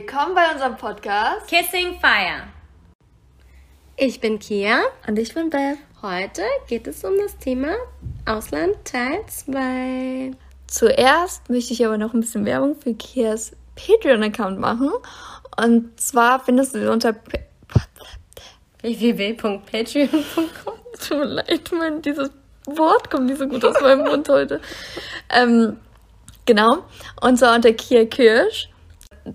Willkommen bei unserem Podcast Kissing Fire. Ich bin Kia. Und ich bin Beth. Heute geht es um das Thema Ausland Teil 2. Zuerst möchte ich aber noch ein bisschen Werbung für Kias Patreon-Account machen. Und zwar findest du sie unter www.patreon.com. Tut mir leid, mein, dieses Wort kommt nicht so gut aus meinem Mund heute. Ähm, genau. Und zwar unter Kia Kirsch.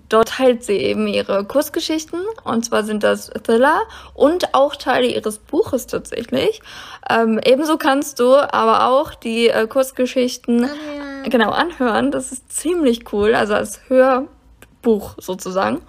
Dort teilt sie eben ihre Kurzgeschichten. Und zwar sind das Thriller und auch Teile ihres Buches tatsächlich. Ähm, ebenso kannst du aber auch die äh, Kurzgeschichten ja. genau anhören. Das ist ziemlich cool. Also als Hörbuch sozusagen.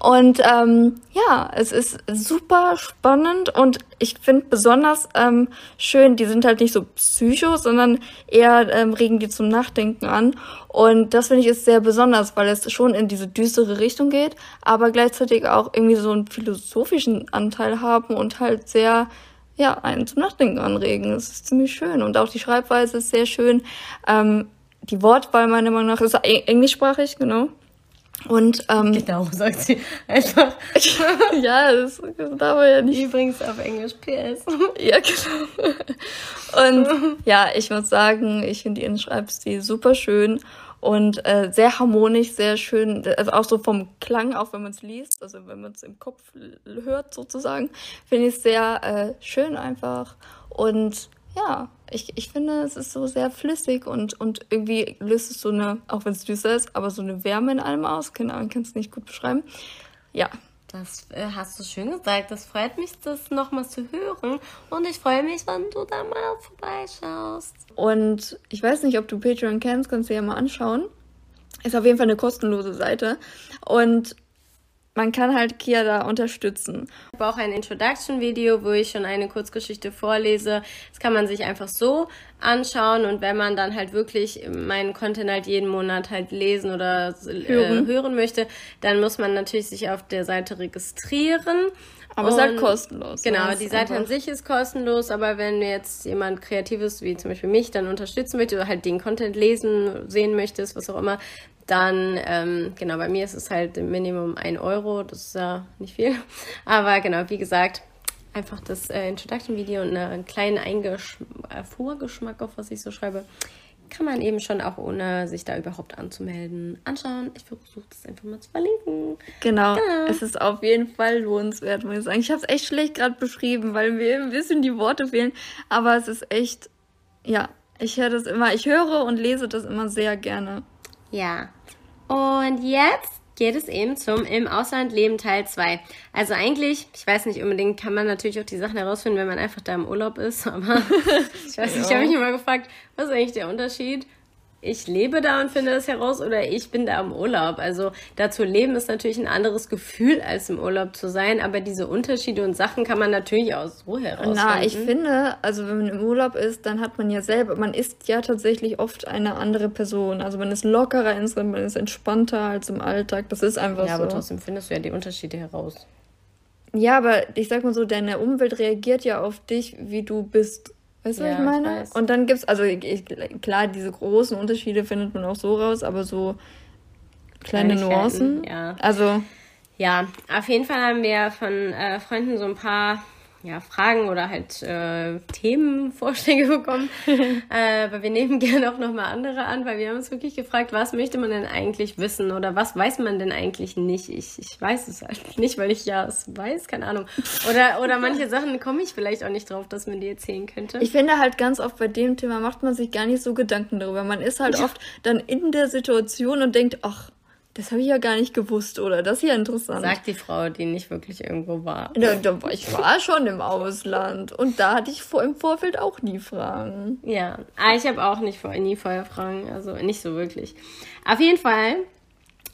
Und ähm, ja, es ist super spannend und ich finde besonders ähm, schön, die sind halt nicht so psycho, sondern eher ähm, regen die zum Nachdenken an. Und das finde ich ist sehr besonders, weil es schon in diese düstere Richtung geht, aber gleichzeitig auch irgendwie so einen philosophischen Anteil haben und halt sehr ja, einen zum Nachdenken anregen. Das ist ziemlich schön. Und auch die Schreibweise ist sehr schön. Ähm, die Wortwahl meiner Meinung nach ist englischsprachig, genau. Und ähm, genau, sagt sie einfach. ja, das, das darf man ja nicht. Übrigens auf Englisch PS. ja, genau. Und ja, ich muss sagen, ich finde ihren Schreibstil super schön und äh, sehr harmonisch, sehr schön. Also auch so vom Klang, auch wenn man es liest, also wenn man es im Kopf hört sozusagen, finde ich es sehr äh, schön einfach. Und ja, ich, ich finde, es ist so sehr flüssig und, und irgendwie löst es so eine, auch wenn es düster ist, aber so eine Wärme in allem aus. Keine Ahnung, kann es nicht gut beschreiben. Ja. Das äh, hast du schön gesagt. Das freut mich, das nochmal zu hören. Und ich freue mich, wenn du da mal vorbeischaust. Und ich weiß nicht, ob du Patreon kennst, kannst du ja mal anschauen. Ist auf jeden Fall eine kostenlose Seite. Und man kann halt Kia da unterstützen. Ich habe auch ein Introduction-Video, wo ich schon eine Kurzgeschichte vorlese. Das kann man sich einfach so anschauen und wenn man dann halt wirklich meinen Content halt jeden Monat halt lesen oder äh, hören, hören möchte, dann muss man natürlich sich auf der Seite registrieren. Aber es ist halt kostenlos. Genau, die Seite an sich ist kostenlos, aber wenn jetzt jemand Kreatives, wie zum Beispiel mich, dann unterstützen möchte oder halt den Content lesen, sehen möchtest, was auch immer, dann, ähm, genau, bei mir ist es halt im Minimum ein Euro, das ist ja nicht viel. Aber genau, wie gesagt, einfach das äh, Introduction-Video und einen kleinen Eingesch äh, Vorgeschmack, auf was ich so schreibe, kann man eben schon auch ohne sich da überhaupt anzumelden anschauen. Ich versuche das einfach mal zu verlinken. Genau. genau. Es ist auf jeden Fall lohnenswert, muss ich sagen. Ich habe es echt schlecht gerade beschrieben, weil mir ein bisschen die Worte fehlen. Aber es ist echt, ja, ich höre das immer, ich höre und lese das immer sehr gerne. Ja. Und jetzt geht es eben zum Im Ausland leben Teil 2. Also eigentlich, ich weiß nicht unbedingt, kann man natürlich auch die Sachen herausfinden, wenn man einfach da im Urlaub ist, aber ich weiß nicht, ich habe mich immer gefragt, was ist eigentlich der Unterschied ich lebe da und finde das heraus oder ich bin da im Urlaub. Also da zu leben ist natürlich ein anderes Gefühl, als im Urlaub zu sein, aber diese Unterschiede und Sachen kann man natürlich auch so herausfinden. Na, ich finde, also wenn man im Urlaub ist, dann hat man ja selber, man ist ja tatsächlich oft eine andere Person. Also man ist lockerer insgesamt, man ist entspannter als im Alltag. Das ist einfach ja, so. Ja, aber trotzdem findest du ja die Unterschiede heraus. Ja, aber ich sag mal so, deine Umwelt reagiert ja auf dich, wie du bist. Weißt du, ja, was ich meine? Ich und dann gibt's, also ich, klar, diese großen Unterschiede findet man auch so raus, aber so kleine Nuancen. Ja. Also. Ja, auf jeden Fall haben wir von äh, Freunden so ein paar ja, Fragen oder halt äh, Themenvorschläge bekommen. äh, aber wir nehmen gerne auch nochmal andere an, weil wir haben uns wirklich gefragt, was möchte man denn eigentlich wissen oder was weiß man denn eigentlich nicht? Ich, ich weiß es halt nicht, weil ich ja es weiß, keine Ahnung. Oder, oder manche Sachen komme ich vielleicht auch nicht drauf, dass man die erzählen könnte. Ich finde halt ganz oft bei dem Thema macht man sich gar nicht so Gedanken darüber. Man ist halt ja. oft dann in der Situation und denkt, ach, das habe ich ja gar nicht gewusst, oder? Das ist ja interessant. Sagt die Frau, die nicht wirklich irgendwo war. Ja, ich war schon im Ausland und da hatte ich vor, im Vorfeld auch nie Fragen. Ja, ah, ich habe auch nicht, nie vorher Fragen, also nicht so wirklich. Auf jeden Fall,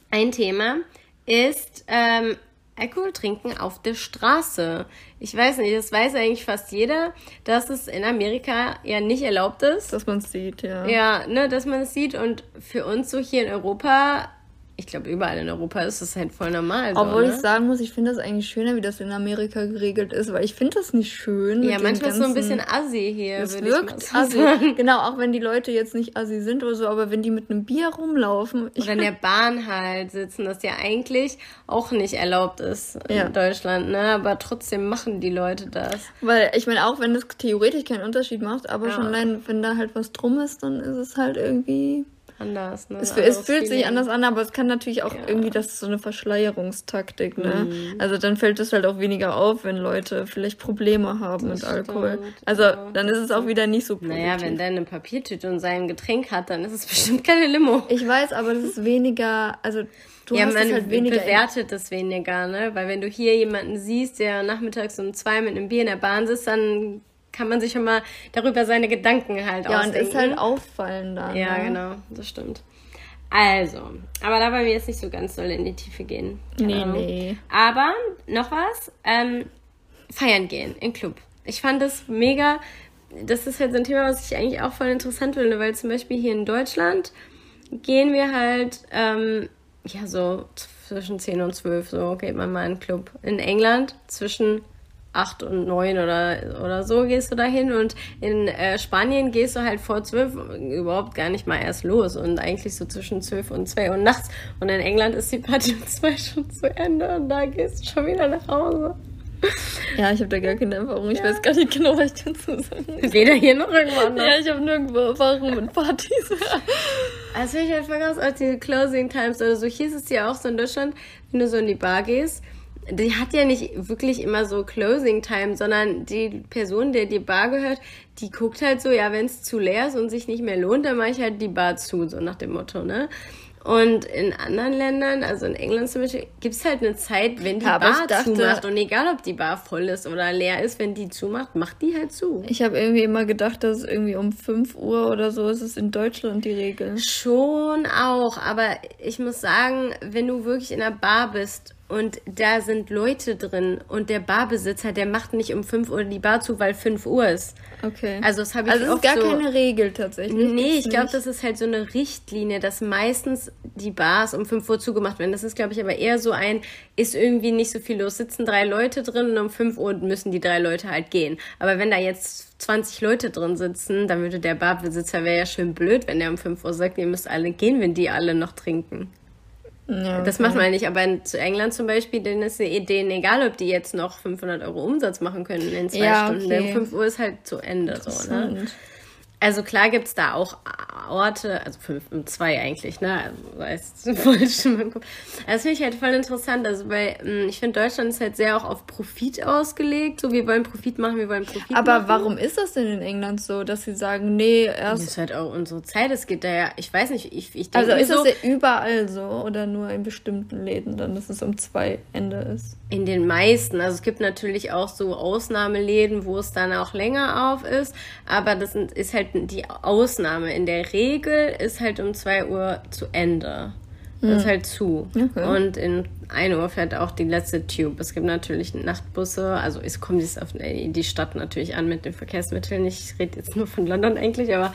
ein Thema ist ähm, Alkohol trinken auf der Straße. Ich weiß nicht, das weiß eigentlich fast jeder, dass es in Amerika ja nicht erlaubt ist. Dass man es sieht, ja. Ja, ne, dass man es sieht und für uns so hier in Europa ich glaube, überall in Europa ist es halt voll normal. So, Obwohl ne? ich sagen muss, ich finde das eigentlich schöner, wie das in Amerika geregelt ist, weil ich finde das nicht schön. Ja, manchmal ist so ein bisschen assi hier. Es wirkt so assi. Genau, auch wenn die Leute jetzt nicht assi sind oder so, aber wenn die mit einem Bier rumlaufen. oder in der Bahn halt sitzen, das ja eigentlich auch nicht erlaubt ist in ja. Deutschland, ne? Aber trotzdem machen die Leute das. Weil ich meine, auch wenn das theoretisch keinen Unterschied macht, aber ja. schon allein, wenn da halt was drum ist, dann ist es halt irgendwie anders. Ne? Es, es fühlt sich anders an, aber es kann natürlich auch ja. irgendwie, das ist so eine Verschleierungstaktik, ne? Mhm. Also dann fällt es halt auch weniger auf, wenn Leute vielleicht Probleme haben das mit Alkohol. Also dann ist es auch wieder nicht so positiv. Naja, wenn der eine Papiertüte und sein Getränk hat, dann ist es bestimmt keine Limo. Ich weiß, aber das ist weniger, also du ja, hast man halt weniger bewertet es weniger, ne? Weil wenn du hier jemanden siehst, der nachmittags um zwei mit einem Bier in der Bahn sitzt, dann kann man sich schon mal darüber seine Gedanken halt ja, ausdenken. Ja, und ist halt auffallender. Ja, ne? genau, das stimmt. Also, aber da wollen wir jetzt nicht so ganz doll in die Tiefe gehen. Nee, Ahnung. nee. Aber noch was, ähm, feiern gehen in Club. Ich fand das mega, das ist halt so ein Thema, was ich eigentlich auch voll interessant finde, weil zum Beispiel hier in Deutschland gehen wir halt, ähm, ja, so zwischen 10 und 12, so geht man mal in den Club. In England zwischen acht und neun oder, oder so gehst du dahin und in äh, Spanien gehst du halt vor zwölf überhaupt gar nicht mal erst los und eigentlich so zwischen zwölf und zwei Uhr nachts und in England ist die Party um zwei schon zu Ende und da gehst du schon wieder nach Hause. Ja, ich habe da gar keine Erfahrung. Ich ja. weiß gar nicht genau, was ich dazu sagen Weder hier noch irgendwo anders. Ja, ich habe nirgendwo Erfahrung mit Partys. Also ich halt krass, als die Closing Times oder so. Hier ist es ja auch so in Deutschland, wenn du so in die Bar gehst, die hat ja nicht wirklich immer so Closing Time, sondern die Person, der die Bar gehört, die guckt halt so, ja, wenn es zu leer ist und sich nicht mehr lohnt, dann mache ich halt die Bar zu, so nach dem Motto, ne? Und in anderen Ländern, also in England zum Beispiel, gibt es halt eine Zeit, wenn die ja, Bar dachte, zumacht. Und egal, ob die Bar voll ist oder leer ist, wenn die zumacht, macht die halt zu. Ich habe irgendwie immer gedacht, dass irgendwie um 5 Uhr oder so ist es in Deutschland die Regel. Schon auch, aber ich muss sagen, wenn du wirklich in einer Bar bist und da sind Leute drin und der Barbesitzer, der macht nicht um 5 Uhr die Bar zu, weil 5 Uhr ist. Okay. Also das habe ich Also es ist gar so, keine Regel tatsächlich. Nee, ich glaube, das ist halt so eine Richtlinie, dass meistens die Bars um 5 Uhr zugemacht werden. Das ist, glaube ich, aber eher so ein, ist irgendwie nicht so viel los. Sitzen drei Leute drin und um 5 Uhr müssen die drei Leute halt gehen. Aber wenn da jetzt 20 Leute drin sitzen, dann würde der Barbesitzer, wäre ja schön blöd, wenn der um 5 Uhr sagt, ihr müsst alle gehen, wenn die alle noch trinken. Ja, okay. Das macht man nicht, aber in England zum Beispiel, denen ist die Idee, egal ob die jetzt noch 500 Euro Umsatz machen können in zwei ja, Stunden, okay. 5 Uhr ist halt zu Ende. So, ne? Also klar gibt es da auch Orte, also fünf und zwei eigentlich, ne? Also weißt voll schon im Kopf. Das finde ich halt voll interessant, also weil hm, ich finde Deutschland ist halt sehr auch auf Profit ausgelegt, so wir wollen Profit machen, wir wollen Profit Aber machen. warum ist das denn in England so, dass sie sagen, nee, erst. Das ist halt auch unsere Zeit, es geht da ja, ich weiß nicht, ich, ich denke Also ist so, das ja überall so oder nur in bestimmten Läden dann, dass es um zwei Ende ist? In den meisten, also es gibt natürlich auch so Ausnahmeläden, wo es dann auch länger auf ist, aber das ist halt die Ausnahme. In der Regel ist halt um 2 Uhr zu Ende. Das hm. ist halt zu. Okay. Und in 1 Uhr fährt auch die letzte Tube. Es gibt natürlich Nachtbusse. Also es kommt jetzt auf die Stadt natürlich an mit den Verkehrsmitteln. Ich rede jetzt nur von London eigentlich, aber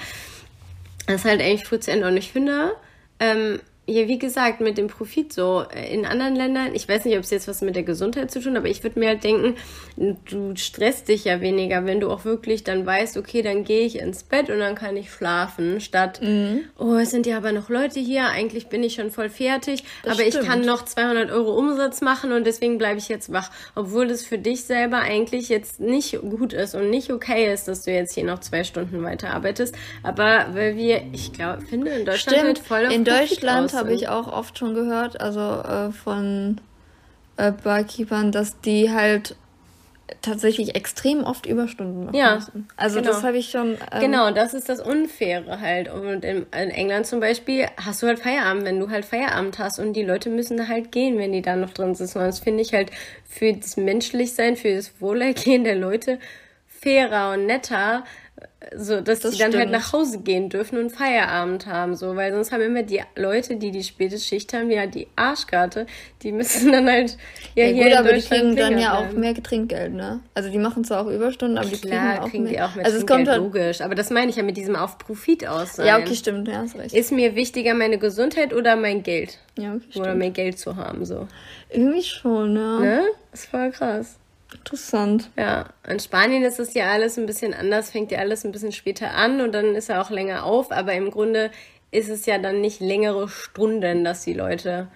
das ist halt eigentlich früh zu Ende. Und ich finde, ähm, ja, wie gesagt, mit dem Profit so. Äh, in anderen Ländern, ich weiß nicht, ob es jetzt was mit der Gesundheit zu tun, aber ich würde mir halt denken, du stresst dich ja weniger, wenn du auch wirklich dann weißt, okay, dann gehe ich ins Bett und dann kann ich schlafen, statt, mhm. oh, es sind ja aber noch Leute hier, eigentlich bin ich schon voll fertig, das aber stimmt. ich kann noch 200 Euro Umsatz machen und deswegen bleibe ich jetzt wach, obwohl das für dich selber eigentlich jetzt nicht gut ist und nicht okay ist, dass du jetzt hier noch zwei Stunden weiterarbeitest, aber weil wir, ich glaube, finde in Deutschland Stimmt. halt voll auf In Deutschland habe ich auch oft schon gehört, also äh, von äh, Barkeepern, dass die halt tatsächlich extrem oft Überstunden machen ja, müssen. Also genau. das habe ich schon. Ähm, genau, das ist das Unfaire halt. Und in, in, England zum Beispiel hast du halt Feierabend, wenn du halt Feierabend hast und die Leute müssen halt gehen, wenn die da noch drin sitzen. Und das finde ich halt für das Menschlichsein, für das Wohlergehen der Leute fairer und netter, so, dass Das die dann halt stimmt. nach Hause gehen dürfen und Feierabend haben, so, weil sonst haben immer die Leute, die die späte Schicht haben, ja die Arschkarte, die müssen dann halt ja, Ja, hier gut, in aber die kriegen dann ja auch mehr Trinkgeld, ne? Also die machen zwar auch Überstunden, aber die kriegen Klar, auch kriegen mehr. die auch mit also es kommt halt, logisch. Aber das meine ich ja mit diesem auf Profit aus. Ja, okay, stimmt, ja, hast recht. Ist mir wichtiger meine Gesundheit oder mein Geld? Ja, okay, Oder stimmt. mehr Geld zu haben, so. Irgendwie schon, ja. Ne? Das ist voll krass. Interessant. Ja, in Spanien ist es ja alles ein bisschen anders, fängt ja alles ein bisschen später an und dann ist er auch länger auf, aber im Grunde ist es ja dann nicht längere Stunden, dass die Leute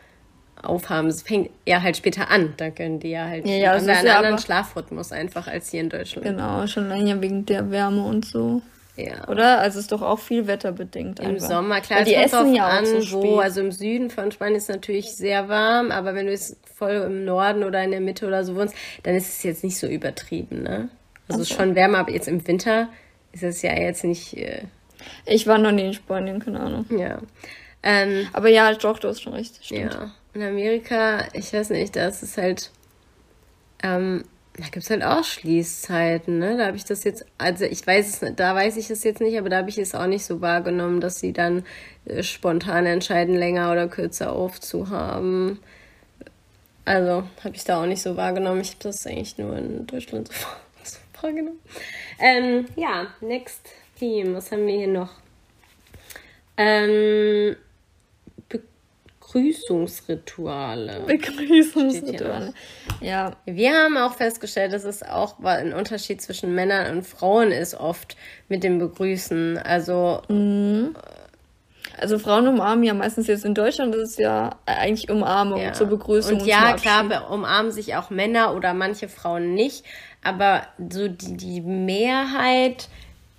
aufhaben. Es fängt ja halt später an, da können die ja halt Ja, ja, einen ja anderen Schlafrhythmus einfach als hier in Deutschland. Genau, schon länger wegen der Wärme und so. Ja. Oder? Also es ist doch auch viel wetterbedingt Im einfach. Sommer, klar, Weil die es kommt essen ja auch an, so wo. Also im Süden von Spanien ist es natürlich sehr warm, aber wenn du es voll im Norden oder in der Mitte oder so wohnst, dann ist es jetzt nicht so übertrieben, ne? Also es ist schon wärmer, aber jetzt im Winter ist es ja jetzt nicht, äh, Ich war noch nie in Spanien, keine Ahnung. ja. Ähm, Aber ja, doch, du hast schon recht. Stimmt. ja. In Amerika, ich weiß nicht, da ist halt, ähm, da gibt es halt auch Schließzeiten, ne? Da habe ich das jetzt, also ich weiß es nicht, da weiß ich es jetzt nicht, aber da habe ich es auch nicht so wahrgenommen, dass sie dann äh, spontan entscheiden, länger oder kürzer aufzuhaben. Also habe ich da auch nicht so wahrgenommen. Ich habe das eigentlich nur in Deutschland so, so wahrgenommen. Ähm, ja, next theme. Was haben wir hier noch? Ähm, Begrüßungsrituale. Begrüßungsrituale. Ja, Wir haben auch festgestellt, dass es auch ein Unterschied zwischen Männern und Frauen ist oft mit dem Begrüßen. Also also Frauen umarmen ja meistens jetzt in Deutschland, das ist ja eigentlich Umarmung ja. zur Begrüßung. Und ja, zum klar, umarmen sich auch Männer oder manche Frauen nicht. Aber so die, die Mehrheit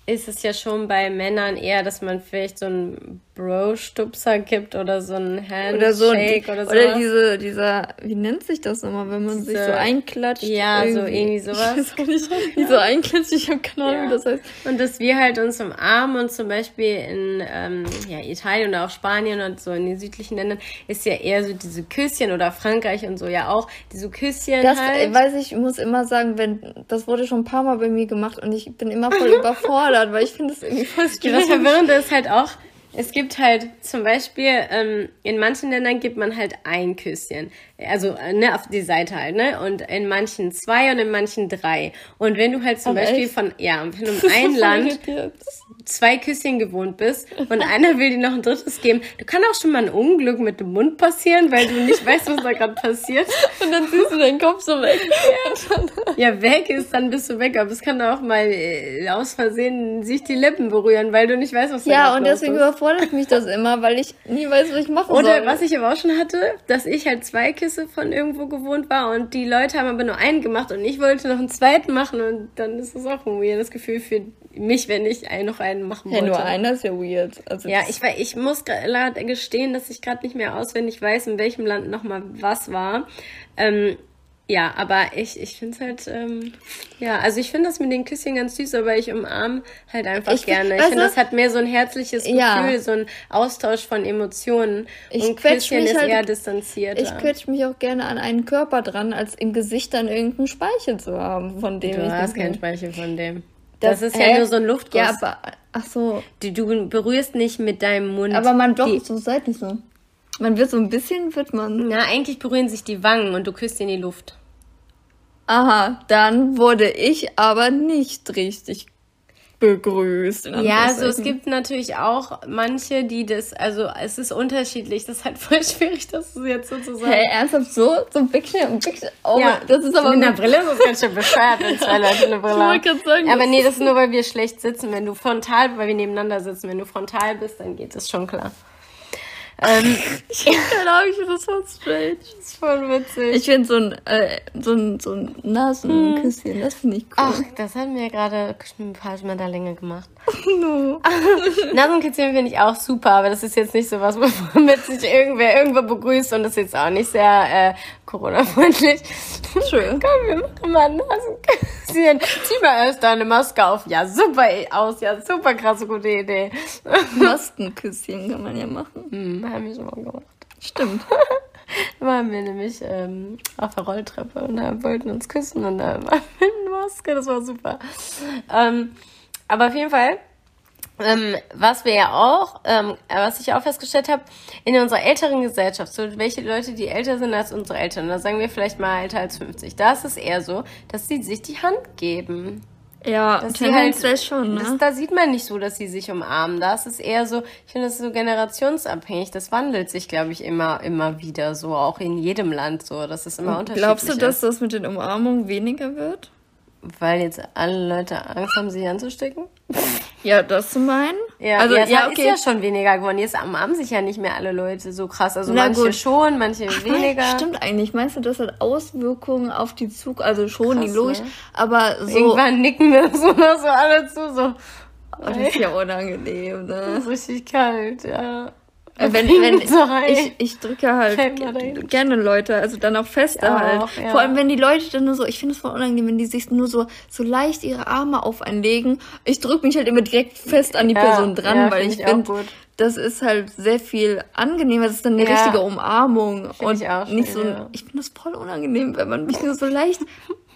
ist es ja schon bei Männern eher, dass man vielleicht so einen Bro-Stupser gibt oder so einen Handshake Oder so, oder, oder, sowas. diese, dieser, wie nennt sich das nochmal, wenn man sich Diese- so einklatscht? Ja, so irgendwie sowas. Ich weiß nicht, wie so einklatscht, ich habe keine Ahnung, wie das heißt. Und dass wir halt uns umarmen und zum Beispiel in ähm, ja, Italien oder auch Spanien und so in den südlichen Ländern ist ja eher so diese Küsschen oder Frankreich und so ja auch diese Küsschen Das halt. weiß ich, muss immer sagen, wenn, das wurde schon ein paar Mal bei mir gemacht und ich bin immer voll überfordert, weil ich finde es irgendwie voll Ja, das. Verwirrende ist halt auch, es gibt halt zum Beispiel, ähm, in manchen Ländern gibt man halt ein Küsschen. Also, äh, ne, auf die Seite halt, ne? Und in manchen zwei und in manchen drei. Und wenn du halt zum Aber Beispiel echt? von, ja, wenn du in ein Land zwei Küsschen gewohnt bist und einer will dir noch ein drittes geben, du kann auch schon mal ein Unglück mit dem Mund passieren, weil du nicht weißt, was da gerade passiert. Und dann siehst du deinen Kopf so weg. Ja, weg ist, dann bist du weg. Aber es kann auch mal äh, aus Versehen sich die Lippen berühren, weil du nicht weißt, was da Ja, grad und deswegen ist. überfordert mich das immer, weil ich nie weiß, was ich machen soll. Oder was ich aber auch schon hatte, dass ich halt zwei Küsse von irgendwo gewohnt war und die Leute haben aber nur einen gemacht und ich wollte noch einen zweiten machen und dann ist das auch ein weirdes Gefühl für mich, wenn ich noch einen machen wollte. nur einer ist ja weird. Also Ja, ich, ich muss gerade gestehen, dass ich gerade nicht mehr auswendig weiß, in welchem Land nochmal was war. Ähm, ja, aber ich, ich finde es halt, ähm, ja, also ich finde das mit den Küsschen ganz süß, aber ich umarme halt einfach Ich gerne. Ich finde, du- das hat mehr so ein herzliches Gefühl, Ja. so ein Austausch von Emotionen. Ich und Küsschen mich ist halt- eher distanzierter. Ich quetsche mich auch gerne an einen Körper dran, als im Gesicht dann irgendeinen Speichel zu haben, von dem du ich hast nicht keinen. Speichel von dem. Das, ist hä? ja nur so ein Luftguss. Ja, aber, ach so. du, du berührst nicht mit deinem Mund. Aber man doch die, so seitlich so. Man wird so ein bisschen, wird man. Na, eigentlich berühren sich die Wangen und du küsst in die Luft. Aha, dann wurde ich aber nicht richtig begrüßt. in Ja, so es gibt natürlich auch manche, die das, also es ist unterschiedlich. Das ist halt voll schwierig, das jetzt so zu sagen. Hey, ernsthaft so? So Wegschnitt, Wegschnitt. Oh, ja, das ist aber einer mit- Brille ist das ganz schön bescheuert, wenn zwei Leute eine Brille Ich haben. wollte gerade sagen, Aber nee, das ist nur, weil wir schlecht sitzen. Wenn du frontal, weil wir nebeneinander sitzen, wenn du frontal bist, dann geht das schon klar. Ähm, Ich keine Ahnung, ich finde das voll strange. das ist voll witzig. Ich finde so ein, äh, so ein, so ein Nasenküsschen, das finde ich cool. Ach, das hat mir gerade ein paar Schmetterlinge gemacht. no. Nasenkitzchen finde ich auch super, aber das ist jetzt nicht so was, womit sich irgendwer irgendwo begrüßt und das ist jetzt auch nicht sehr äh, Corona-freundlich. Schön. Komm, wir machen mal ein Nasenkitzchen. Zieh mal erst deine Maske auf. Ja, super aus. Ja, super krasse gute Idee. Maskenküsschen kann man ja machen. Hm, haben wir schon mal gemacht. Stimmt. Da waren wir nämlich ähm, auf der Rolltreppe und da wollten uns küssen und da waren wir mit Maske. Das war super. Ähm, aber auf jeden Fall, ähm, was wir ja auch, ähm, was ich auch festgestellt habe, in unserer älteren Gesellschaft, so welche Leute, die älter sind als unsere Eltern, da sagen wir vielleicht mal älter als 50, da ist es eher so, dass sie sich die Hand geben. Ja, Dass sie halt, schon, ne? das, da sieht man nicht so, dass sie sich umarmen. Da ist es eher so, ich finde, das ist so generationsabhängig. Das wandelt sich, glaube ich, immer, immer wieder so, auch in jedem Land so. Das ist immer unterschiedlich. Glaubst du, dass das mit den Umarmungen weniger wird? Weil jetzt alle Leute Angst haben, sich anzustecken? Ja, das zu meinen? Ja, also ja, es ja, ist okay. ja schon weniger geworden. Jetzt umarmen sich ja nicht mehr alle Leute so krass. Also Na manche gut. schon, manche weniger. Stimmt eigentlich. Meinst du, das hat Auswirkungen auf die Zug? Also schon, Krass, die logisch. ne? Aber so. Irgendwann nicken wir so, so alle zu, so. Oh, das ist ja unangenehm, Das ne? ist richtig kalt, ja. Äh, Wenn, wenn ich, ich drücke halt gerne Leute, also dann auch feste auch, halt. ja. Vor allem, wenn die Leute dann nur so, ich finde es voll unangenehm, wenn die sich nur so, so leicht ihre Arme auf einlegen. Ich drücke mich halt immer direkt fest an die Ja, Person dran, ja, weil find ich ich auch finde, das ist halt sehr viel angenehmer. Das ist dann eine Ja. richtige Umarmung. Und ich auch nicht so, ja. ich finde das voll unangenehm, wenn man mich nur so leicht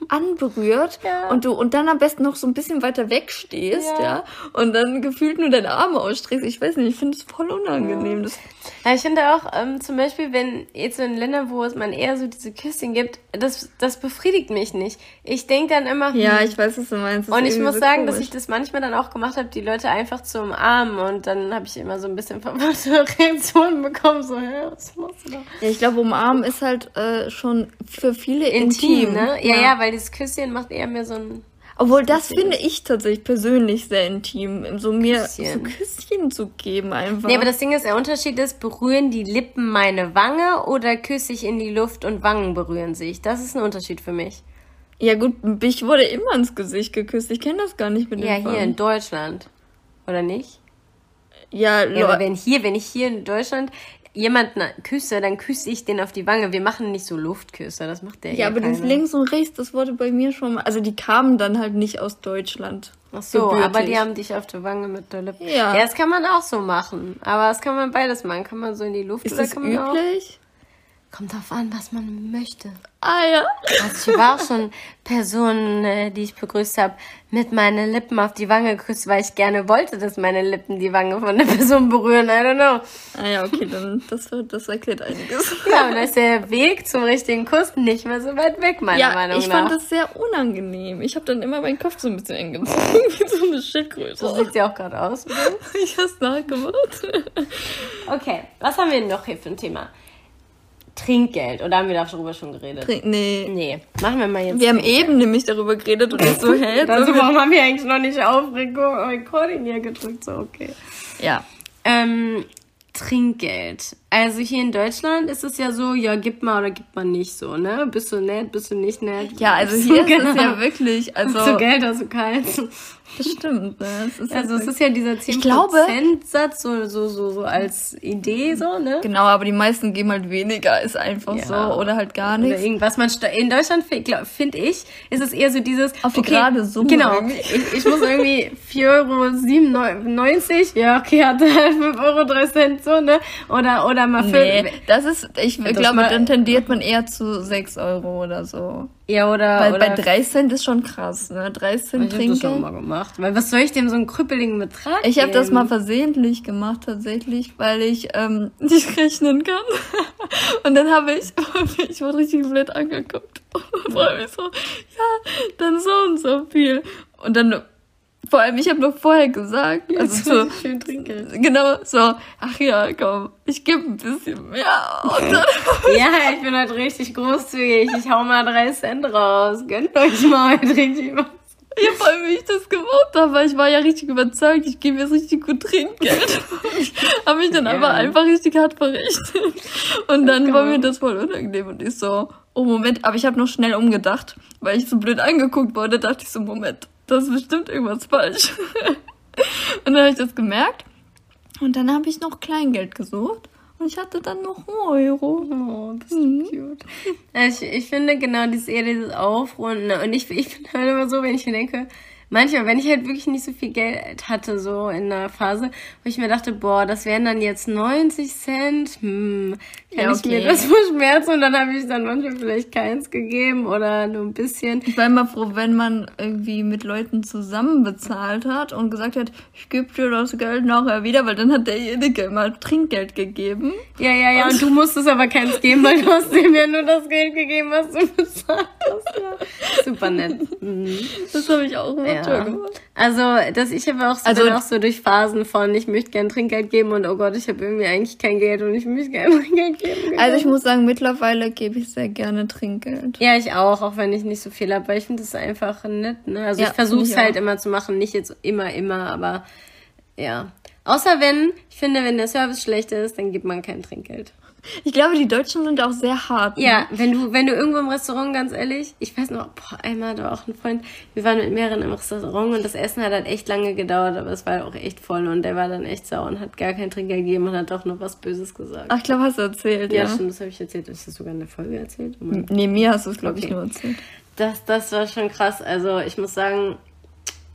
anberührt Ja. und du und dann am besten noch so ein bisschen weiter wegstehst, Ja. ja, und dann gefühlt nur deine Arme ausstreckst. Ich weiß nicht, ich finde es voll unangenehm. Das, Ja, ich finde auch, ähm, zum Beispiel, wenn jetzt so in Ländern, wo es man eher so diese Küsschen gibt, das, das befriedigt mich nicht. Ich denke dann immer, ja, hm, ich weiß, was du meinst. Und ich muss so sagen, dass komisch. ich das manchmal dann auch gemacht habe, die Leute einfach zu umarmen und dann habe ich immer so ein bisschen verwirrte Reaktionen bekommen, so, hä, was machst du da? Ja, ich glaube, umarmen ist halt äh, schon für viele intim. Intim, ne? Ja, ja, weil das Küsschen macht eher mehr so ein. Obwohl, das finde ich tatsächlich persönlich sehr intim, so mir Küsschen. so Küsschen zu geben einfach. Nee, aber das Ding ist, der Unterschied ist, berühren die Lippen meine Wange oder küsse ich in die Luft und Wangen berühren sich? Das ist ein Unterschied für mich. ja gut, ich wurde immer ins Gesicht geküsst. Ich kenne das gar nicht mit Ja, den hier in Wangen. Deutschland. Oder nicht? Ja, Ja, aber wenn hier, wenn ich hier in Deutschland jemanden küsse, dann küsse ich den auf die Wange. Wir machen nicht so Luftküsse, das macht der Ja, hier aber das keiner. links und rechts, das wurde bei mir schon mal. Also die kamen dann halt nicht aus Deutschland. Ach so, gebürtig. aber die haben dich auf der Wange mit der Lippe. Ja. Ja, das kann man auch so machen. Aber das kann man beides machen. Kann man so in die Luft Ist oder das kann man auch. Kommt drauf an, was man möchte. Ah ja. Also ich war auch schon Personen, äh, die ich begrüßt habe, mit meinen Lippen auf die Wange geküsst, weil ich gerne wollte, dass meine Lippen die Wange von der Person berühren. I don't know. Ah ja, okay, dann das, das erklärt einiges. Ja, und da ist der Weg zum richtigen Kuss nicht mehr so weit weg, meiner Ja, Meinung ich nach. fand das sehr unangenehm. Ich habe dann immer meinen Kopf so ein bisschen eng gezogen, wie so eine Schildkröte. so sieht sie auch gerade aus. Ich hab's nachgemacht. Okay, was haben wir noch hier für ein Thema? Trinkgeld. Oder haben wir darüber schon geredet? Nee. Nee, machen wir mal jetzt. Wir haben eben nämlich darüber geredet und ich so, hä? Also, warum haben wir eigentlich noch nicht auf Reco- Recording hier gedrückt? So, okay. Ja. Ähm, Trinkgeld. Also hier in Deutschland ist es ja so, ja, gib mal oder gibt man nicht so, ne? Bist du nett, bist du nicht nett? Ja, also hier du- ist es ja wirklich, also Hast du Geld, hast du keins. Das stimmt, ne? Ist Also halt es ist ja dieser 10% glaube- Satz so, so, so, so als Idee, so, ne? Genau, aber die meisten geben halt weniger, ist einfach Ja. so. Oder halt gar Oder nichts. irgendwas man in Deutschland finde find ich ist es eher so dieses Auf die gerade Summe genau irgendwie. ich, ich muss irgendwie 4,97 Euro ja okay halt 5 Euro 3 Cent so ne oder oder mal fünf, Nee, das ist, ich Das glaube, dann tendiert man eher zu 6 Euro oder so. Ja oder Weil oder bei 3 Cent ist schon krass, ne? 3 Cent ich hab das schon Trinkgeld. mal gemacht weil was soll ich dem so einen krüppeligen Betrag Ich habe das mal versehentlich gemacht tatsächlich, weil ich ähm, nicht rechnen kann. Und dann habe ich, ich wurde richtig blöd angeguckt. Und vor allem ich so, ja, dann so und so viel. Und dann, vor allem, ich habe noch vorher gesagt, also so, schön Trinkgeld genau so, ach ja, komm, ich gebe ein bisschen mehr. Ja ich bin halt richtig großzügig ich hau mal 3 Cent raus gönnt euch mal heute richtig was ja, vor allem, wie ich das gemacht habe, weil ich war ja richtig überzeugt, ich gebe jetzt richtig gut Trinkgeld. Habe mich dann Ja. aber einfach richtig hart verrichtet. Und dann war mir das voll unangenehm und ich so, oh Moment, aber ich habe noch schnell umgedacht, weil ich so blöd angeguckt wurde, dachte ich so, Moment, das ist bestimmt irgendwas falsch. Und dann habe ich das gemerkt und dann habe ich noch Kleingeld gesucht und ich hatte dann noch einen Euro. Oh, das ist cute. Ich, ich finde genau dieses eher dieses Aufrunden. Und ich, ich finde halt immer so, wenn ich mir denke, manchmal, wenn ich halt wirklich nicht so viel Geld hatte, so in der Phase, wo ich mir dachte, boah, das wären dann jetzt 90 Cent, hm, kann ja, okay. ich mir das verschmerzen? Und dann habe ich dann manchmal vielleicht keins gegeben oder nur ein bisschen. Ich war immer froh, wenn man irgendwie mit Leuten zusammen bezahlt hat und gesagt hat, ich gebe dir das Geld nachher wieder, weil dann hat derjenige immer Trinkgeld gegeben. Ja, ja, ja, und, und du musstest aber keins geben, weil du hast dem ja nur das Geld gegeben, was du bezahlt hast. Ja. Super nett. Mhm. Das habe ich auch immer ja. Also, dass ich aber auch so, also, auch so durch Phasen von, ich möchte gern Trinkgeld geben und oh Gott, ich habe irgendwie eigentlich kein Geld und ich möchte gerne Trinkgeld geben. Also ich muss sagen, mittlerweile gebe ich sehr gerne Trinkgeld. Ja, ich auch, auch wenn ich nicht so viel habe, weil ich finde das einfach nett. Ne? Also ja, ich versuche es halt immer zu machen, nicht jetzt immer, immer, aber ja. Außer wenn, ich finde, wenn der Service schlecht ist, dann gibt man kein Trinkgeld. Ich glaube, die Deutschen sind auch sehr hart. Ne? Ja, wenn du, wenn du irgendwo im Restaurant, ganz ehrlich, ich weiß noch, boah, einmal da auch ein Freund, wir waren mit mehreren im Restaurant und das Essen hat halt echt lange gedauert, aber es war auch echt voll und der war dann echt sauer und hat gar kein Trinkgeld gegeben und hat doch noch was Böses gesagt. Ach, ich glaube, hast du erzählt, ja. Ja, stimmt, das habe ich erzählt. Hast du das sogar in der Folge erzählt? Oh nee, mir hast du es, glaube okay. ich, nur erzählt. Das, das war schon krass. Also, ich muss sagen,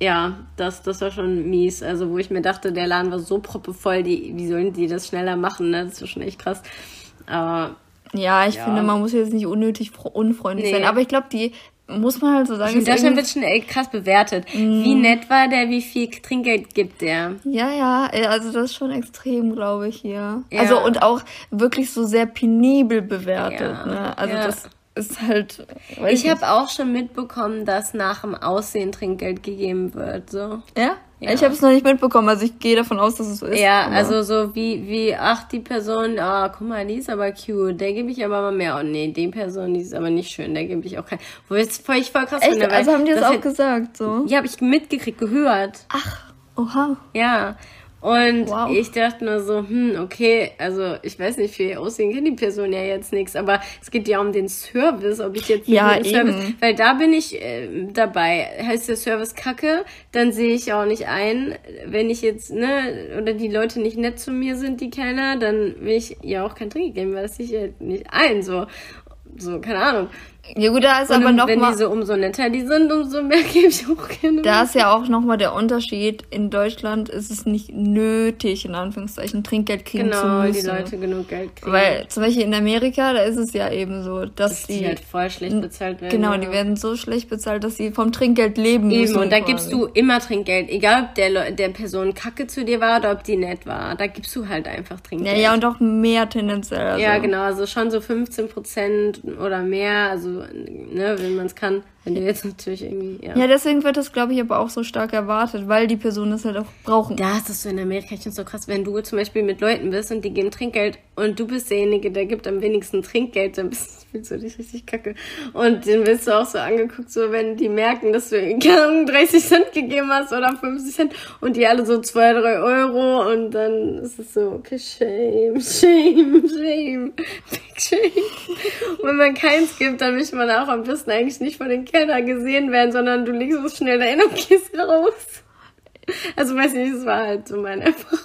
ja, das, das war schon mies. Also, wo ich mir dachte, der Laden war so proppevoll, die, wie sollen die das schneller machen, ne? Das war schon echt krass. Aber. Ja, ich ja. finde, man muss jetzt nicht unnötig unfreundlich nee. sein. Aber ich glaube, die muss man halt so sagen. In Deutschland wird schon echt krass bewertet. Mm. Wie nett war der, wie viel Trinkgeld gibt der? Ja, ja, also das ist schon extrem, glaube ich, hier. Ja. Also und auch wirklich so sehr penibel bewertet. Ja. Ne? Also ja. das ist halt. Ich habe auch schon mitbekommen, dass nach dem Aussehen Trinkgeld gegeben wird. So. Ja? ja. Ich habe es noch nicht mitbekommen, also ich gehe davon aus, dass es so ist. Ja, also so wie, wie, ach, die Person, ah, guck mal, die ist aber cute, der gebe ich aber mal mehr. Und nee, die Person, die ist aber nicht schön, der gebe ich auch kein. Wo jetzt voll, ich voll krass Echt? finde. Also haben die das, das auch halt, gesagt, so? Ja, habe ich mitgekriegt, gehört. Ach, oha. Ja. Und wow. ich dachte nur so, hm, okay, also ich weiß nicht, wie aussehen kann die Person ja jetzt nichts, aber es geht ja um den Service, ob ich jetzt ja, den Service, weil da bin ich äh, dabei. Heißt der Service kacke, dann sehe ich auch nicht ein, wenn ich jetzt, ne, oder die Leute nicht nett zu mir sind, die Kellner, dann will ich ja auch kein Trinkgeld geben, weil das sehe ich halt nicht ein, so. So, keine Ahnung. Ja gut, da ist und aber noch wenn mal, die so umso netter die sind, umso mehr gebe ich auch gerne. Da ist ja auch nochmal der Unterschied. In Deutschland ist es nicht nötig, in Anführungszeichen, Trinkgeld kriegen genau, zu müssen. Genau, die Leute genug Geld kriegen. Weil zum Beispiel in Amerika, da ist es ja eben so, dass, dass die, die halt voll schlecht bezahlt werden. Genau, ja. die werden so schlecht bezahlt, dass sie vom Trinkgeld leben eben, müssen. und da quasi. gibst du immer Trinkgeld. Egal, ob der, der Person kacke zu dir war oder ob die nett war. Da gibst du halt einfach Trinkgeld. Ja, ja, und auch mehr tendenziell. Also. Ja, genau, also schon so 15 Prozent oder mehr. Also, ne, wenn man es kann. Wenn du jetzt natürlich irgendwie, ja. Ja, deswegen wird das, glaube ich, aber auch so stark erwartet, weil die Personen das halt auch brauchen. Da ist das so in Amerika schon so krass, wenn du zum Beispiel mit Leuten bist und die geben Trinkgeld und du bist derjenige, der gibt am wenigsten Trinkgeld, dann bist, fühlst du dich richtig kacke. Und dann wirst du auch so angeguckt, so wenn die merken, dass du keine 30 Cent gegeben hast oder 50 Cent und die alle so 2, 3 Euro und dann ist es so, okay, shame, shame, shame, big shame. Und wenn man keins gibt, dann möchte man auch am besten eigentlich nicht von den Kellner gesehen werden, sondern du legst es schnell dahin und gehst raus. Also weiß nicht, das war halt so meine Erfahrung.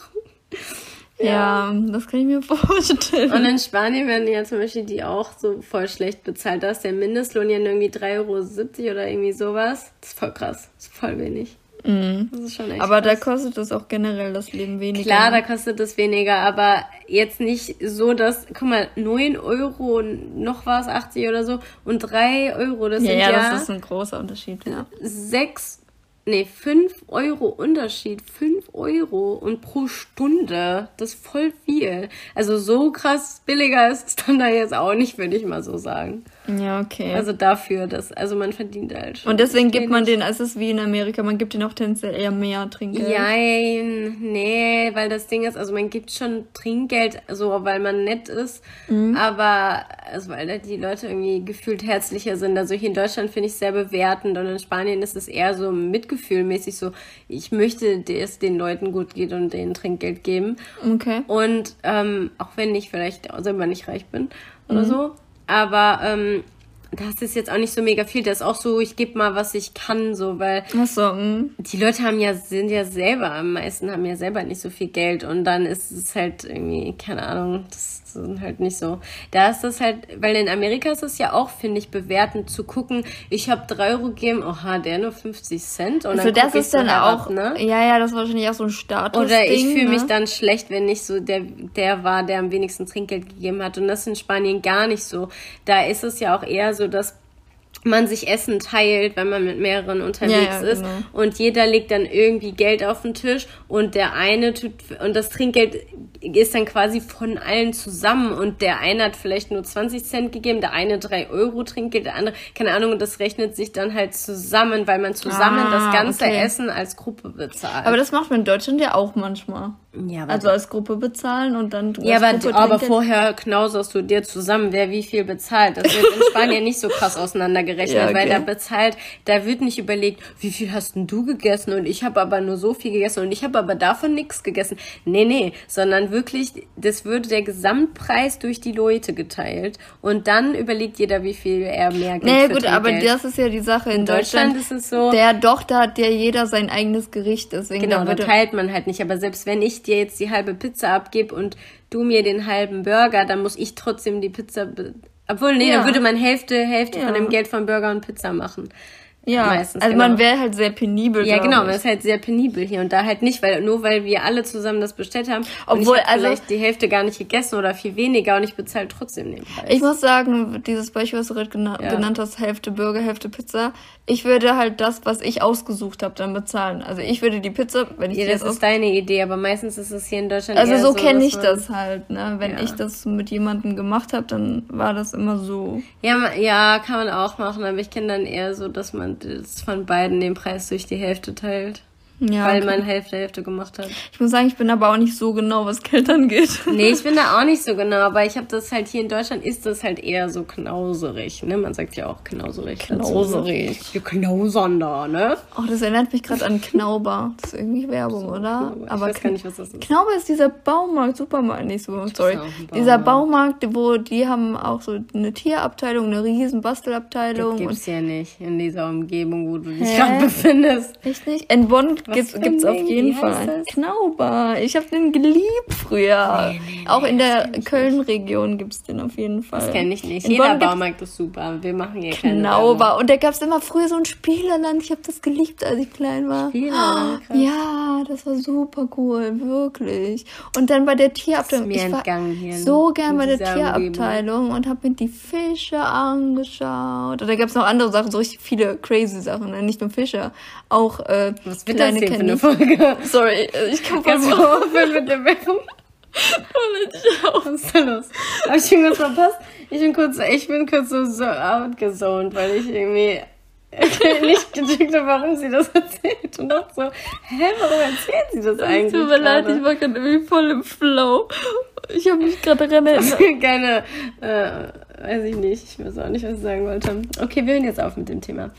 Ja, ja, das kann ich mir vorstellen. Und in Spanien werden ja zum Beispiel die auch so voll schlecht bezahlt. Da ist der Mindestlohn ja irgendwie 3,70 Euro oder irgendwie sowas. Das ist voll krass. Das ist voll wenig. Mhm. Das ist schon echt aber krass. da kostet das auch generell das Leben weniger. Klar, da kostet das weniger, aber jetzt nicht so, dass, guck mal, 9 Euro, noch was, 80 oder so, und 3 Euro, das ja, sind ja... Ja, das ist ein großer Unterschied, ja. 6 nee, 5 Euro Unterschied. 5 Euro und pro Stunde. Das ist voll viel. Also so krass billiger ist es dann da jetzt auch nicht, würde ich mal so sagen. Ja, okay. Also dafür, dass, also man verdient halt schon. Und deswegen gibt man den, also es ist wie in Amerika, man gibt den auch tendenziell eher mehr Trinkgeld. Nein, nee, weil das Ding ist, also man gibt schon Trinkgeld, so, weil man nett ist, mhm. aber, also weil die Leute irgendwie gefühlt herzlicher sind. Also hier in Deutschland finde ich es sehr bewertend und in Spanien ist es eher so mitgefühlmäßig so, ich möchte, dass es den Leuten gut geht und denen Trinkgeld geben. Okay. Und, ähm, auch wenn ich vielleicht selber nicht reich bin oder mhm. so, aber ähm, das ist jetzt auch nicht so mega viel. Das ist auch so, ich gebe mal, was ich kann, so, weil so, hm. die Leute haben ja, sind ja selber, am meisten haben ja selber nicht so viel Geld und dann ist es halt irgendwie, keine Ahnung, das, sind halt nicht so. Da ist das halt, weil in Amerika ist es ja auch, finde ich, bewertend zu gucken, ich habe drei Euro gegeben, oha, der nur 50 Cent. Und also das ist dann so auch, ab, ne? ja, ja, das ist wahrscheinlich auch so ein Status. Oder ich fühle ne? mich dann schlecht, wenn nicht so der, der war, der am wenigsten Trinkgeld gegeben hat. Und das ist in Spanien gar nicht so. Da ist es ja auch eher so, dass man sich Essen teilt, wenn man mit mehreren unterwegs ja, ja, ist genau. und jeder legt dann irgendwie Geld auf den Tisch und der eine tut und das Trinkgeld ist dann quasi von allen zusammen und der eine hat vielleicht nur 20 Cent gegeben, der eine drei Euro Trinkgeld, der andere, keine Ahnung, und das rechnet sich dann halt zusammen, weil man zusammen ah, das ganze okay. Essen als Gruppe bezahlt. Aber das macht man in Deutschland ja auch manchmal. Ja, also als Gruppe bezahlen und dann. Ja, aber, aber vorher knauserst du dir zusammen, wer wie viel bezahlt. Das wird in Spanien nicht so krass auseinandergerechnet, ja, okay. weil da bezahlt, da wird nicht überlegt, wie viel hast denn du gegessen und ich habe aber nur so viel gegessen und ich habe aber davon nichts gegessen. Nee, nee, sondern wirklich, das würde der Gesamtpreis durch die Leute geteilt und dann überlegt jeder, wie viel er mehr Geld Nee, gut, aber das ist ja die Sache. In, in Deutschland, Deutschland, ist es so. Der, doch, da hat ja jeder sein eigenes Gericht, deswegen. Genau, da teilt man halt nicht, aber selbst wenn ich dir jetzt die halbe Pizza abgebe und du mir den halben Burger, dann muss ich trotzdem die Pizza. Obwohl, nee, ja. dann würde man Hälfte, Hälfte ja. von dem Geld von Burger und Pizza machen. Ja, meistens. Also genau. man wäre halt sehr penibel. Ja, genau, man ist halt sehr penibel hier und da halt nicht, weil nur weil wir alle zusammen das bestellt haben, obwohl ich also vielleicht die Hälfte gar nicht gegessen oder viel weniger und ich bezahle trotzdem den Preis. Ich muss sagen, dieses Beispiel, was du gerade gena ja. genannt hast, Hälfte Burger, Hälfte Pizza, ich würde halt das, was ich ausgesucht habe, dann bezahlen. Also ich würde die Pizza, wenn ich ja, das ist deine Idee, aber meistens ist es hier in Deutschland Also so, so kenne ich das halt, ne? Wenn ja. ich das mit jemandem gemacht habe, dann war das immer so. Ja, ja, kann man auch machen, aber ich kenne dann eher so, dass man das von beiden den Preis durch die Hälfte teilt. Ja, weil okay. man Hälfte Hälfte gemacht hat. Ich muss sagen, ich bin aber auch nicht so genau, was Geld angeht. Nee, ich bin da auch nicht so genau, aber ich habe das halt hier in Deutschland ist das halt eher so knauserig, ne? Man sagt ja auch knauserig. Knauserig. Wir knausern da, ne? Oh, das erinnert mich gerade an Knauber. Das ist irgendwie Werbung, so, oder? Knauber. Aber ich weiß gar nicht, was das ist. Knauber ist dieser Baumarkt, Supermarkt, nicht so, sorry. Baumarkt. Dieser Baumarkt, wo die haben auch so eine Tierabteilung, eine riesen Bastelabteilung. Das gibt's ja nicht in dieser Umgebung, wo du dich gerade befindest. Echt nicht? In Bonn Gibt es auf jeden Fall Knauber. Ich habe den geliebt früher. Nee, nee, Auch in der Köln-Region gibt es den auf jeden Fall. Das kenne ich nicht. In Jeder Bonn Baumarkt ist super. Wir machen hier Knauber. Und da gab es immer früher so ein Spielerland. Ich habe das geliebt, als ich klein war. Spielerland? Oh, ja, das war super cool. Wirklich. Und dann bei der Tierabteilung. Ich war so gern bei der Tierabteilung Umgebung. und habe mir die Fische angeschaut. Und da gab es noch andere Sachen, so richtig viele crazy Sachen. Ne? Nicht nur Fische, auch äh, Was wird kleine das hier für eine Folge? Sorry, äh, ich kann Kannst du aufhören mit der Werbung? Was ist da los? Hab ich irgendwas verpasst? Ich bin kurz, ich bin kurz so, so outgezoned, weil ich irgendwie nicht gecheckt habe, warum sie das erzählt. Und dachte so, hä, warum erzählt sie das eigentlich? Tut mir leid, ich war gerade irgendwie voll im Flow. Ich habe mich gerade daran erinnert. Keine, äh, weiß ich nicht, ich weiß auch nicht, was ich sagen wollte. Okay, wir hören jetzt auf mit dem Thema.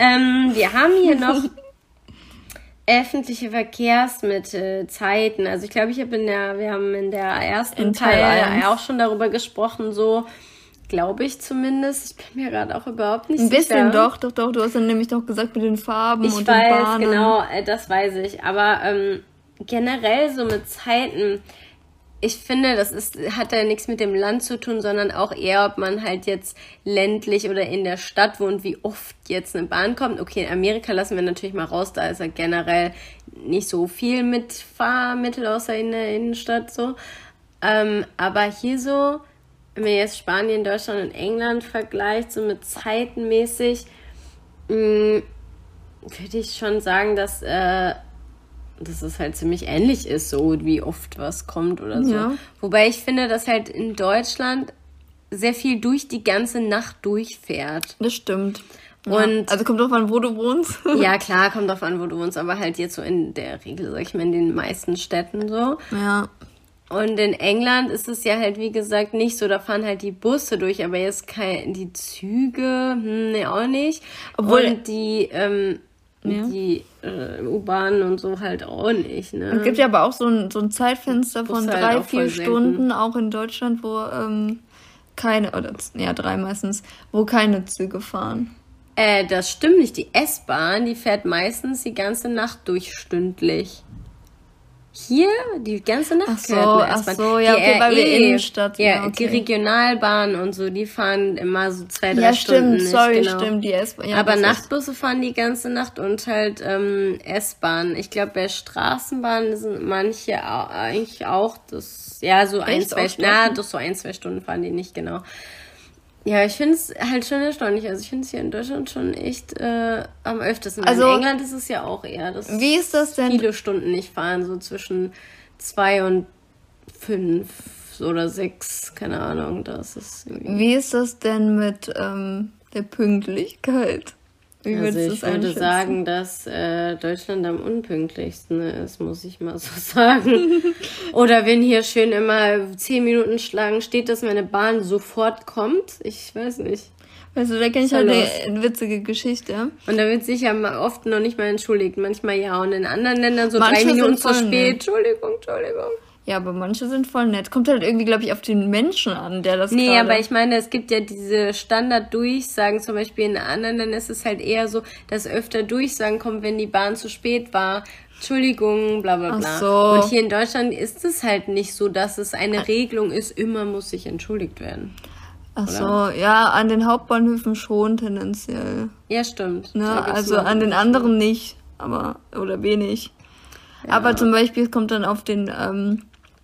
Ähm, wir haben hier noch öffentliche Verkehrsmittel, Zeiten. Also ich glaube, ich habe in der, wir haben in der ersten in Teil, Teil auch schon darüber gesprochen, so glaube ich zumindest. Ich bin mir gerade auch überhaupt nicht sicher. Ein bisschen doch, doch, doch. Du hast dann nämlich doch gesagt mit den Farben ich und weiß, den Bahnen. Genau, äh, das weiß ich. Aber ähm, generell so mit Zeiten ich finde, das ist, hat ja nichts mit dem Land zu tun, sondern auch eher, ob man halt jetzt ländlich oder in der Stadt wohnt, wie oft jetzt eine Bahn kommt. Okay, in Amerika lassen wir natürlich mal raus, da ist ja generell nicht so viel mit Fahrmittel außer in der Innenstadt so. Ähm, aber hier so, wenn man jetzt Spanien, Deutschland und England vergleicht, so mit zeitenmäßig, mm, würde ich schon sagen, dass äh, dass es halt ziemlich ähnlich ist, so wie oft was kommt oder so. Ja. Wobei ich finde, dass halt in Deutschland sehr viel durch die ganze Nacht durchfährt. Das stimmt. Und also kommt drauf an, wo du wohnst. ja, klar, kommt drauf an, wo du wohnst, aber halt jetzt so in der Regel, sag ich mal, in den meisten Städten so. Ja. Und in England ist es ja halt, wie gesagt, nicht so, da fahren halt die Busse durch, aber jetzt kein, die Züge, hm, ne, auch nicht. Obwohl und die, ähm, ja. die äh, U-Bahn und so halt auch nicht. Ne? Es gibt ja aber auch so ein, so ein Zeitfenster von halt drei, vier Stunden, auch in Deutschland, wo ähm, keine, oder ja, drei meistens, wo keine Züge fahren. Äh, das stimmt nicht. Die S-Bahn, die fährt meistens die ganze Nacht durchstündlich. Hier, die ganze Nacht ach so, ach so, ja, die okay, weil wir Innenstadt, ja, ja okay. die Regionalbahn und so, die fahren immer so zwei, drei ja, Stunden. Ja, stimmt, sorry, genau. stimmt, die S-Bahn. Ja, Aber Nachtbusse fahren die ganze Nacht und halt ähm, S-Bahn. Ich glaube, bei Straßenbahnen sind manche auch, eigentlich auch, das, ja, so Echt? ein, zwei, na, doch so ein, zwei Stunden fahren die nicht, genau. Ja, ich finde es halt schon erstaunlich. Also ich finde es hier in Deutschland schon echt äh, am öftesten. Also in England ist es ja auch eher, dass wie ist das denn? viele Stunden nicht fahren, so zwischen zwei und fünf oder sechs, keine Ahnung. Das ist wie ist das denn mit ähm, der Pünktlichkeit? Wie also ich würde sagen, dass äh, Deutschland am unpünktlichsten ist, muss ich mal so sagen. Oder wenn hier schön immer zehn Minuten Schlangen steht, dass meine Bahn sofort kommt. Ich weiß nicht. Weißt du, da kenne ich halt eine witzige Geschichte. Und da wird sich ja oft noch nicht mal entschuldigt. Manchmal ja. Und in anderen Ländern so Manche drei Minuten zu spät. Entschuldigung, Entschuldigung. Ja, aber manche sind voll nett. Kommt halt irgendwie, glaube ich, auf den Menschen an, der das Nee, aber ich meine, es gibt ja diese Standard-Durchsagen, zum Beispiel in anderen Ländern ist es halt eher so, dass öfter Durchsagen kommen, wenn die Bahn zu spät war. Entschuldigung, bla bla bla. Ach so. Und hier in Deutschland ist es halt nicht so, dass es eine Regelung ist, immer muss sich entschuldigt werden. Ach oder? so, ja, an den Hauptbahnhöfen schon tendenziell. Ja, stimmt. Ne? Also an den anderen nicht, aber oder wenig. Ja. Aber zum Beispiel kommt dann auf den ähm,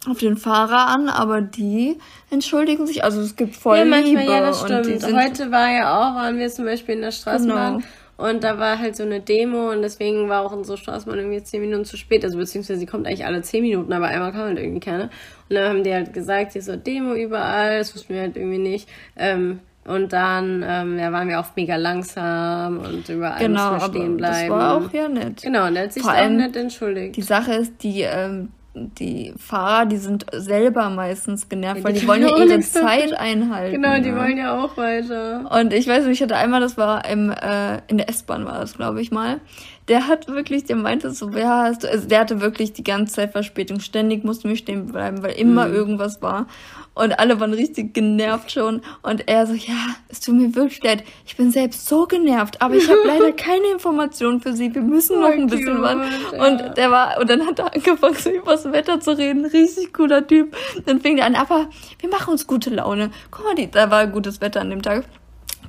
auf den Fahrer an, aber die entschuldigen sich. Also es gibt voll ja, manchmal, Liebe. Ja, das stimmt. Heute war ja auch, waren wir zum Beispiel in der Straßenbahn. Genau. Und da war halt so eine Demo und deswegen war auch unsere Straßenbahn irgendwie zehn Minuten zu spät. Also beziehungsweise sie kommt eigentlich alle zehn Minuten, aber einmal kam halt irgendwie keine. Und dann haben die halt gesagt, hier ist so Demo überall, das wussten wir halt irgendwie nicht. Ähm, und dann ähm, ja, waren wir auch mega langsam und überall genau, mussten wir stehen bleiben. Das war auch ja nett. Genau, und er hat sich Vor auch nett entschuldigt. Die Sache ist, die ähm, die Fahrer, die sind selber meistens genervt, ja, weil die wollen ja ihre Zeit einhalten. Genau, die ja. wollen ja auch weiter. Und ich weiß nicht, ich hatte einmal, das war im, äh, in der S-Bahn war das, glaube ich mal. Der hat wirklich, der meinte so, ja, hast du, also der hatte wirklich die ganze Zeit Verspätung. Ständig musste mich stehen bleiben, weil immer mhm. irgendwas war. Und alle waren richtig genervt schon. Und er so, ja, es tut mir wirklich leid. Ich bin selbst so genervt, aber ich habe leider keine Informationen für Sie. Wir müssen noch ein bisschen warten. Und der war, und dann hat er angefangen, so über das Wetter zu reden. Richtig cooler Typ. Dann fing er an, aber wir machen uns gute Laune. Guck mal, die, da war gutes Wetter an dem Tag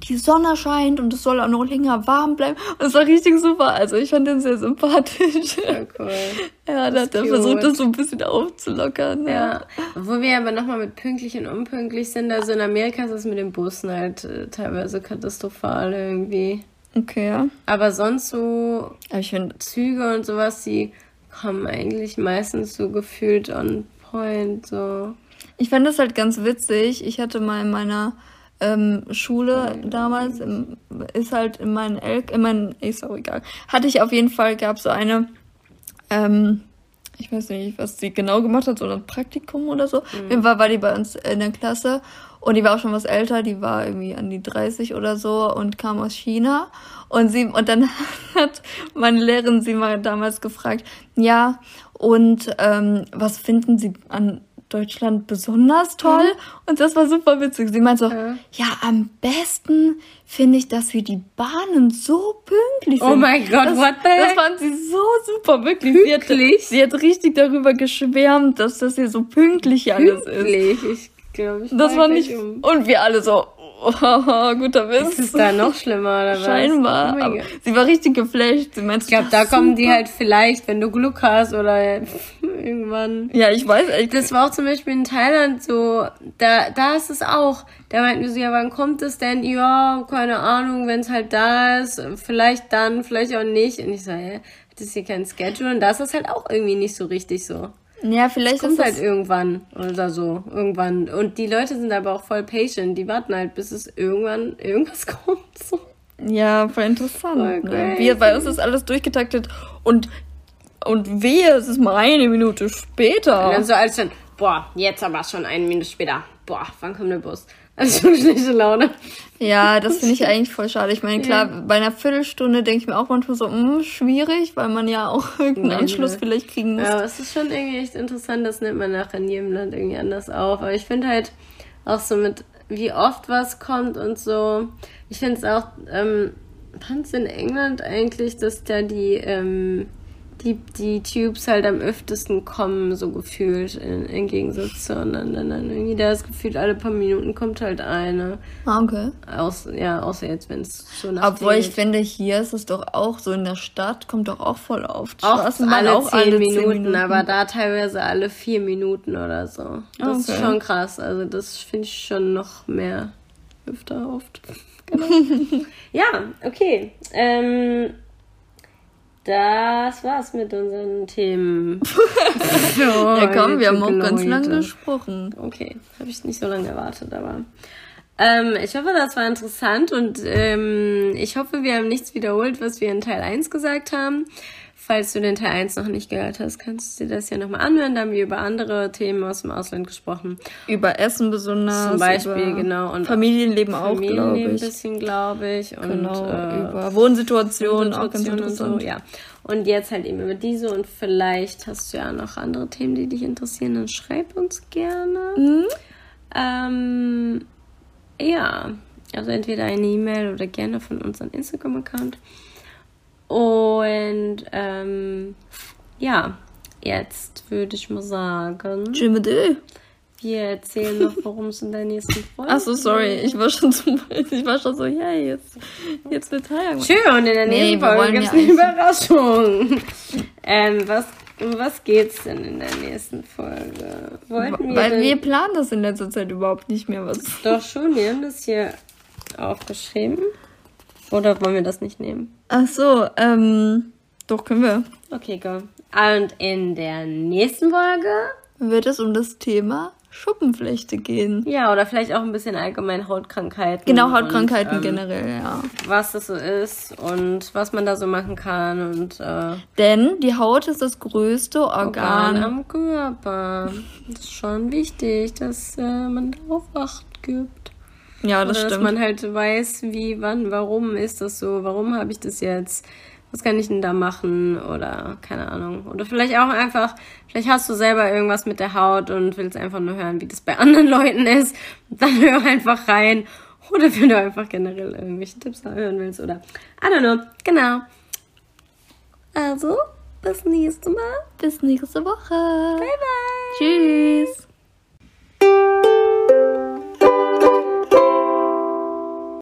die Sonne scheint und es soll auch noch länger warm bleiben. Und es war richtig super. Also ich fand den sehr sympathisch. Ja, cool. ja, da hat er versucht, das so ein bisschen aufzulockern. Ja. ja. Wo wir aber nochmal mit pünktlich und unpünktlich sind, also in Amerika ist es mit den Bussen halt äh, teilweise katastrophal irgendwie. Okay, ja. Aber sonst so aber ich find, Züge und sowas, die kommen eigentlich meistens so gefühlt on point, so. Ich fand das halt ganz witzig. Ich hatte mal in meiner ähm, Schule damals, im, ist halt in meinen Elk, in meinen, ist auch egal, hatte ich auf jeden Fall, gab so eine, ähm, ich weiß nicht, was sie genau gemacht hat, so ein Praktikum oder so. Mhm. Jeden Fall war die bei uns in der Klasse und die war auch schon was älter, die war irgendwie an die 30 oder so und kam aus China. Und sie, und dann hat meine Lehrerin sie mal damals gefragt, ja, und ähm, was finden Sie an Deutschland besonders toll. Mhm. Und das war super witzig. Sie meint so, ja, ja am besten finde ich, dass wir die Bahnen so pünktlich oh sind. Oh mein Gott, das, what the heck? Das fand sie so super, wirklich. Pünktlich? Sie hat, sie hat richtig darüber geschwärmt, dass das hier so pünktlich alles pünktlich. ist. Ich glaube, ich Das war nicht, um. und wir alle so, Oh, guter Witz. Ist es da noch schlimmer oder was? Scheinbar. Oh aber sie war richtig geflasht. Sie meinte, ich glaube, da super. kommen die halt vielleicht, wenn du Glück hast oder irgendwann. Ja, ich weiß echt. Das war auch zum Beispiel in Thailand so. Da, da ist es auch. Da meinten wir so, ja, wann kommt es denn? Ja, keine Ahnung, wenn es halt da ist. Vielleicht dann, vielleicht auch nicht. Und ich so, hä, hat das hier kein Schedule? Und da ist halt auch irgendwie nicht so richtig so. Ja, vielleicht das kommt ist halt irgendwann oder so. Irgendwann. Und die Leute sind aber auch voll patient. Die warten halt, bis es irgendwann irgendwas kommt. So. Ja, voll interessant. Voll ne? Wir, bei uns ist alles durchgetaktet und, und wehe, es ist mal eine Minute später. Und dann so als dann, boah, jetzt aber schon eine Minute später. Boah, wann kommt der Bus? Also schon schlechte Laune. Ja, das finde ich eigentlich voll schade. Ich meine, klar, ja. bei einer Viertelstunde denke ich mir auch manchmal so, mh, hm, schwierig, weil man ja auch irgendeinen Nein, Anschluss ne. vielleicht kriegen muss. Ja, aber es ist schon irgendwie echt interessant, das nimmt man nachher in jedem Land irgendwie anders auf. Aber ich finde halt auch so mit, wie oft was kommt und so. Ich finde es auch, ähm, fand es in England eigentlich, dass da die, ähm, die, die Tubes halt am öftesten kommen, so gefühlt, in, im Gegensatz zu anderen Ländern. Irgendwie da ist gefühlt alle paar Minuten kommt halt eine. Ah, okay. Aus, ja, außer jetzt, wenn es so nach Obwohl ich finde, hier ist es doch auch so, in der Stadt kommt doch auch voll oft. auch Straßenbahn alle, zehn, Minuten, aber da teilweise alle vier Minuten oder so. Das ist Okay. schon krass. Also das finde ich schon noch mehr öfter oft. Genau. ja, okay. Ähm, das war's mit unseren Themen. Ja, komm, wir haben auch ganz lange gesprochen. Okay, habe ich nicht so lange erwartet, aber. Ähm, ich hoffe, das war interessant und ähm, ich hoffe, wir haben nichts wiederholt, was wir in Teil 1 gesagt haben. Falls du den Teil 1 noch nicht gehört hast, kannst du dir das ja nochmal anhören. Da haben wir über andere Themen aus dem Ausland gesprochen. Über Essen besonders. Zum Beispiel, über genau. Und Familienleben auch, glaube Familienleben ein ich. bisschen, glaube ich. Und, Genau, äh, über Wohnsituationen, auch ganz und so, ja. Und jetzt halt eben über diese und vielleicht hast du ja noch andere Themen, die dich interessieren, dann schreib uns gerne. Mhm. Ähm, ja, also entweder eine E-Mail oder gerne von unserem Instagram-Account. Und ähm, ja, jetzt würde ich mal sagen, Tschüss wir erzählen noch, worum es in der nächsten Folge Ach so, sorry, ich war schon so, ich war schon so, ja, jetzt, jetzt wird Feierabend. Schön, und in der Nee, nächsten wir Folge gibt es eine Überraschung. ähm, was, um was geht's denn in der nächsten Folge? Wollten wir Weil denn... wir planen das in letzter Zeit überhaupt nicht mehr, was. Doch schon, wir haben das hier aufgeschrieben. Oder wollen wir das nicht nehmen? Ach so, ähm, doch können wir. Okay, go. Und in der nächsten Folge, Wird es um das Thema Schuppenflechte gehen. ja, oder vielleicht auch ein bisschen allgemein Hautkrankheiten. Genau, Hautkrankheiten und, ähm, generell, ja. Was das so ist und was man da so machen kann und äh, Denn die Haut ist das größte Organ Organ. am Körper. Das ist schon wichtig, dass äh, man darauf Acht gibt. Ja, Oder das dass stimmt. man halt weiß, wie, wann, warum ist das so, warum habe ich das jetzt, was kann ich denn da machen oder keine Ahnung. Oder vielleicht auch einfach, vielleicht hast du selber irgendwas mit der Haut und willst einfach nur hören, wie das bei anderen Leuten ist. Dann hör einfach rein. Oder wenn du einfach generell irgendwelche Tipps hören willst oder I don't know. Genau. Also, bis nächste Mal. Bis nächste Woche. Bye bye. Tschüss.